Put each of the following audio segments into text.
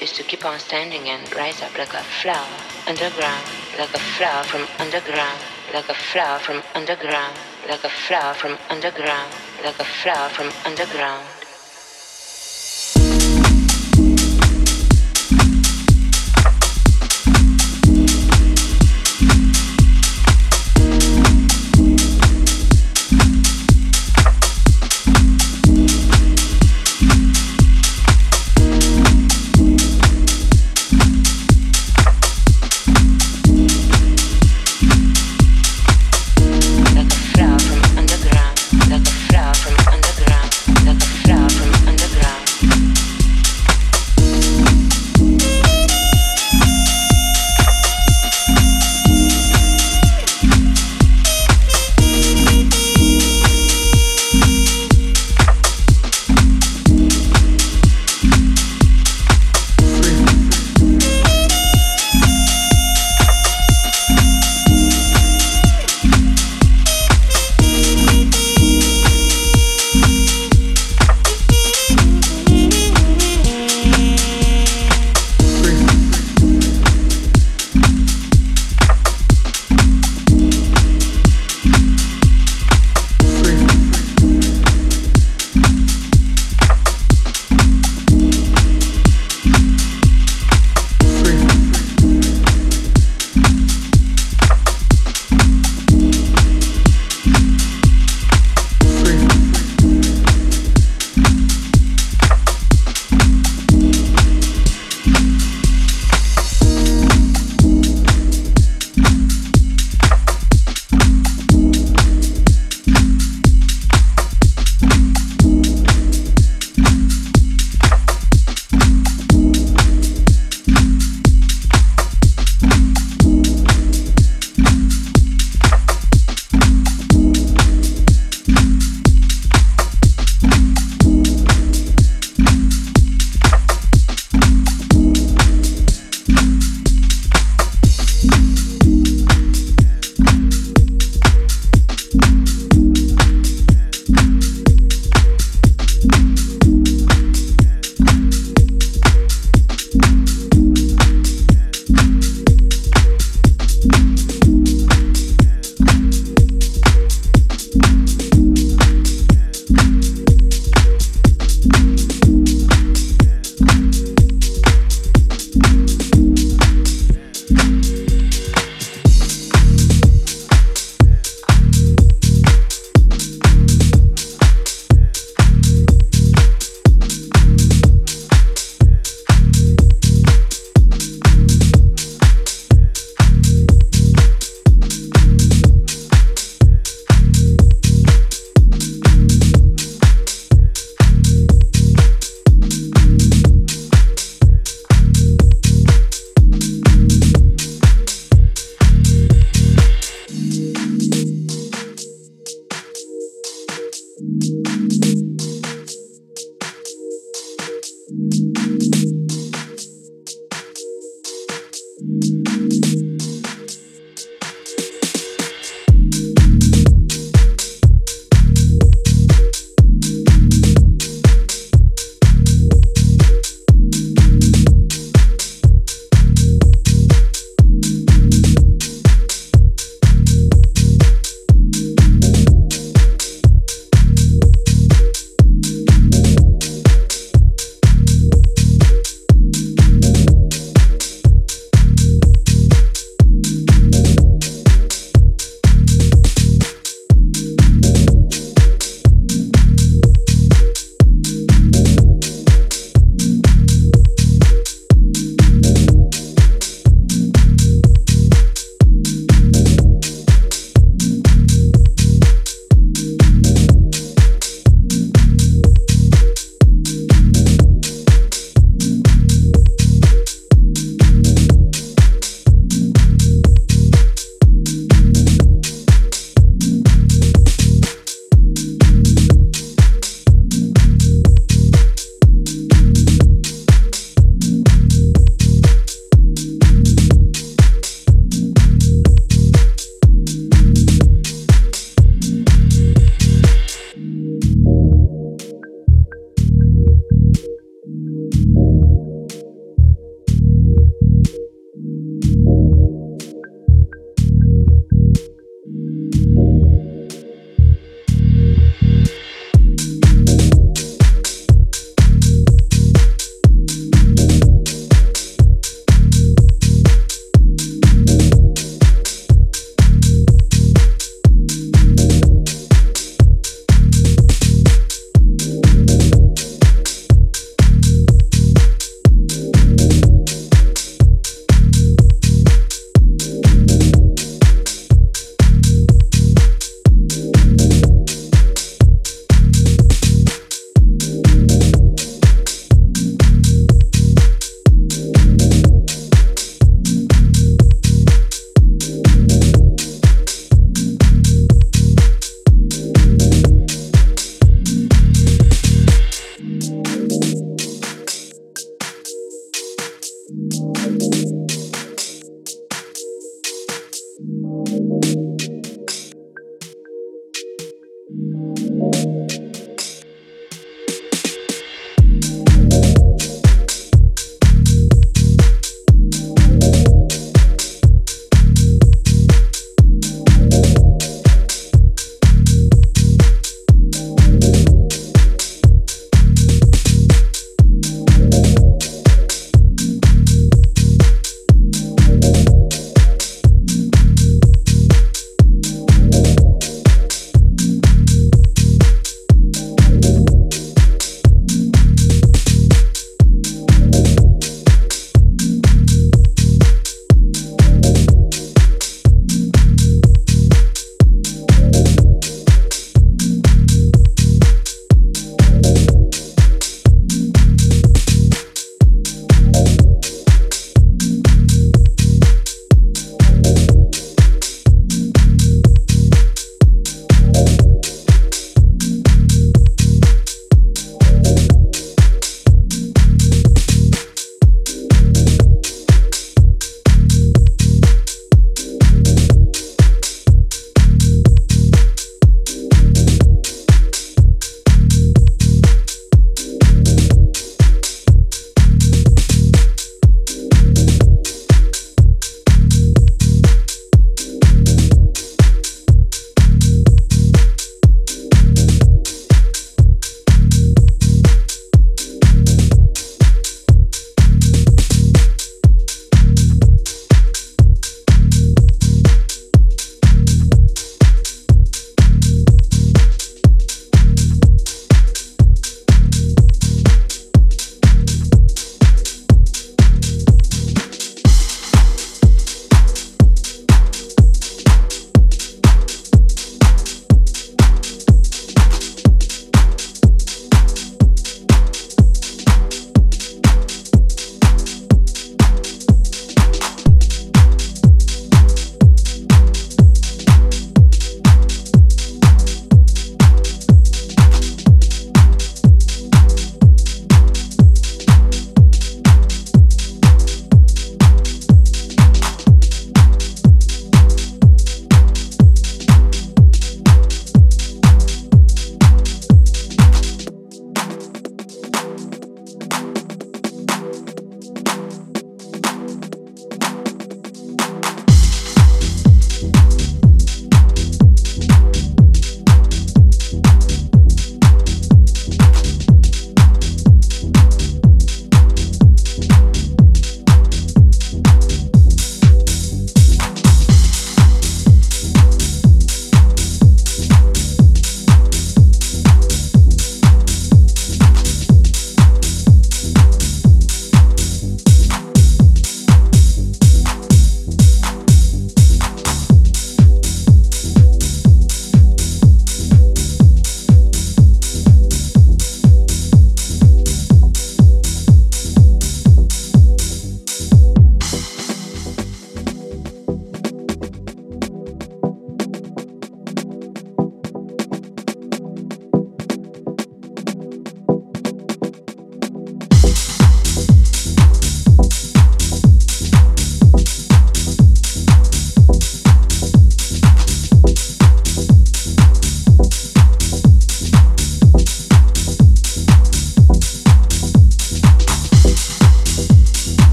is to keep on standing and rise up like a flower underground, like a flower from underground, like a flower from underground, like a flower from underground, like a flower from underground.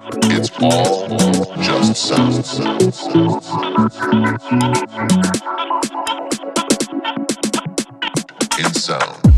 Simply allow them to play with